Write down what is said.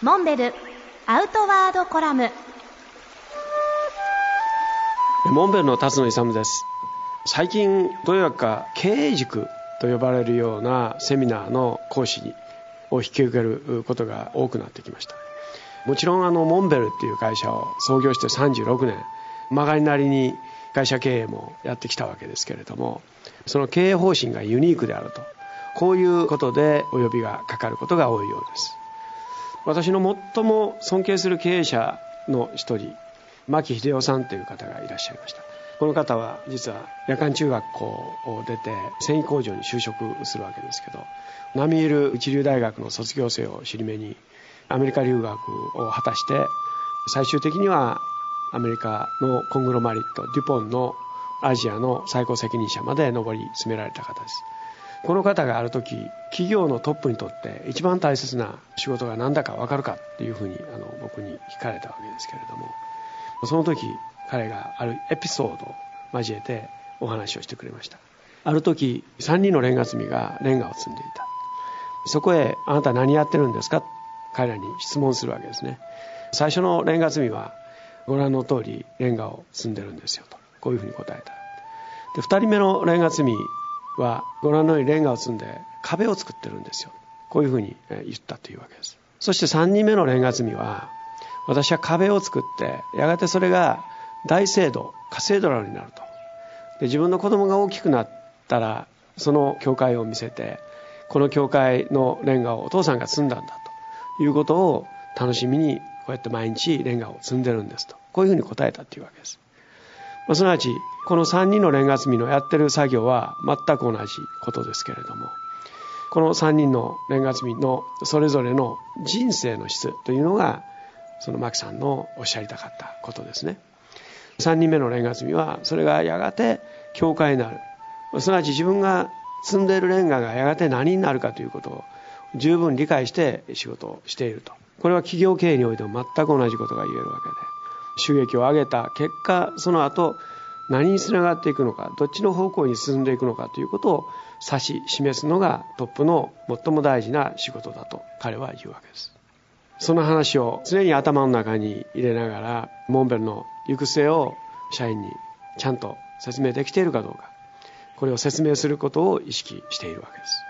モンベルアウトワードコラム。モンベルの辰野勇です。最近どうやか経営塾と呼ばれるようなセミナーの講師を引き受けることが多くなってきました。もちろんあのモンベルっていう会社を創業して36年曲がりなりに会社経営もやってきたわけですけれどもその経営方針がユニークであるとこういうことでお呼びがかかることが多いようです。私の最も尊敬する経営者の一人牧秀夫さんという方がいらっしゃいました。この方は実は夜間中学校を出て繊維工場に就職するわけですけど並みいる一流大学の卒業生を尻目にアメリカ留学を果たして最終的にはアメリカのコングロマリットデュポンのアジアの最高責任者まで上り詰められた方です。この方がある時企業のトップにとって一番大切な仕事が何だか分かるかっていうふうにあの僕に聞かれたわけですけれどもその時彼があるエピソードを交えてお話をしてくれました。ある時3人のレンガ積みがレンガを積んでいた。そこへ「あなた何やってるんですか?」彼らに質問するわけですね。最初のレンガ積みはご覧の通りレンガを積んでるんですよとこういうふうに答えた。で2人目のレンガ積みはご覧のようにレンガを積んで壁を作ってるんですよ。こういうふうに言ったというわけです。そして3人目のレンガ積みは私は壁を作ってやがてそれが大聖堂カセドラルになると。で自分の子供が大きくなったらその教会を見せてこの教会のレンガをお父さんが積んだんだと。いうことを楽しみにこうやって毎日レンガを積んでるんですと。こういうふうに答えたというわけです、まあ、すなわちこの3人のレンガ積みのやってる作業は全く同じことですけれどもこの3人のレンガ積みのそれぞれの人生の質というのがその牧さんのおっしゃりたかったことですね。3人目のレンガ積みはそれがやがて教会になる。すなわち自分が積んでいるレンガがやがて何になるかということを十分理解して仕事をしていると。これは企業経営においても全く同じことが言えるわけで。収益を上げた結果その後何につながっていくのかどっちの方向に進んでいくのかということを指し示すのがトップの最も大事な仕事だと彼は言うわけです。その話を常に頭の中に入れながらモンベルの行く末を社員にちゃんと説明できているかどうかこれを説明することを意識しているわけです。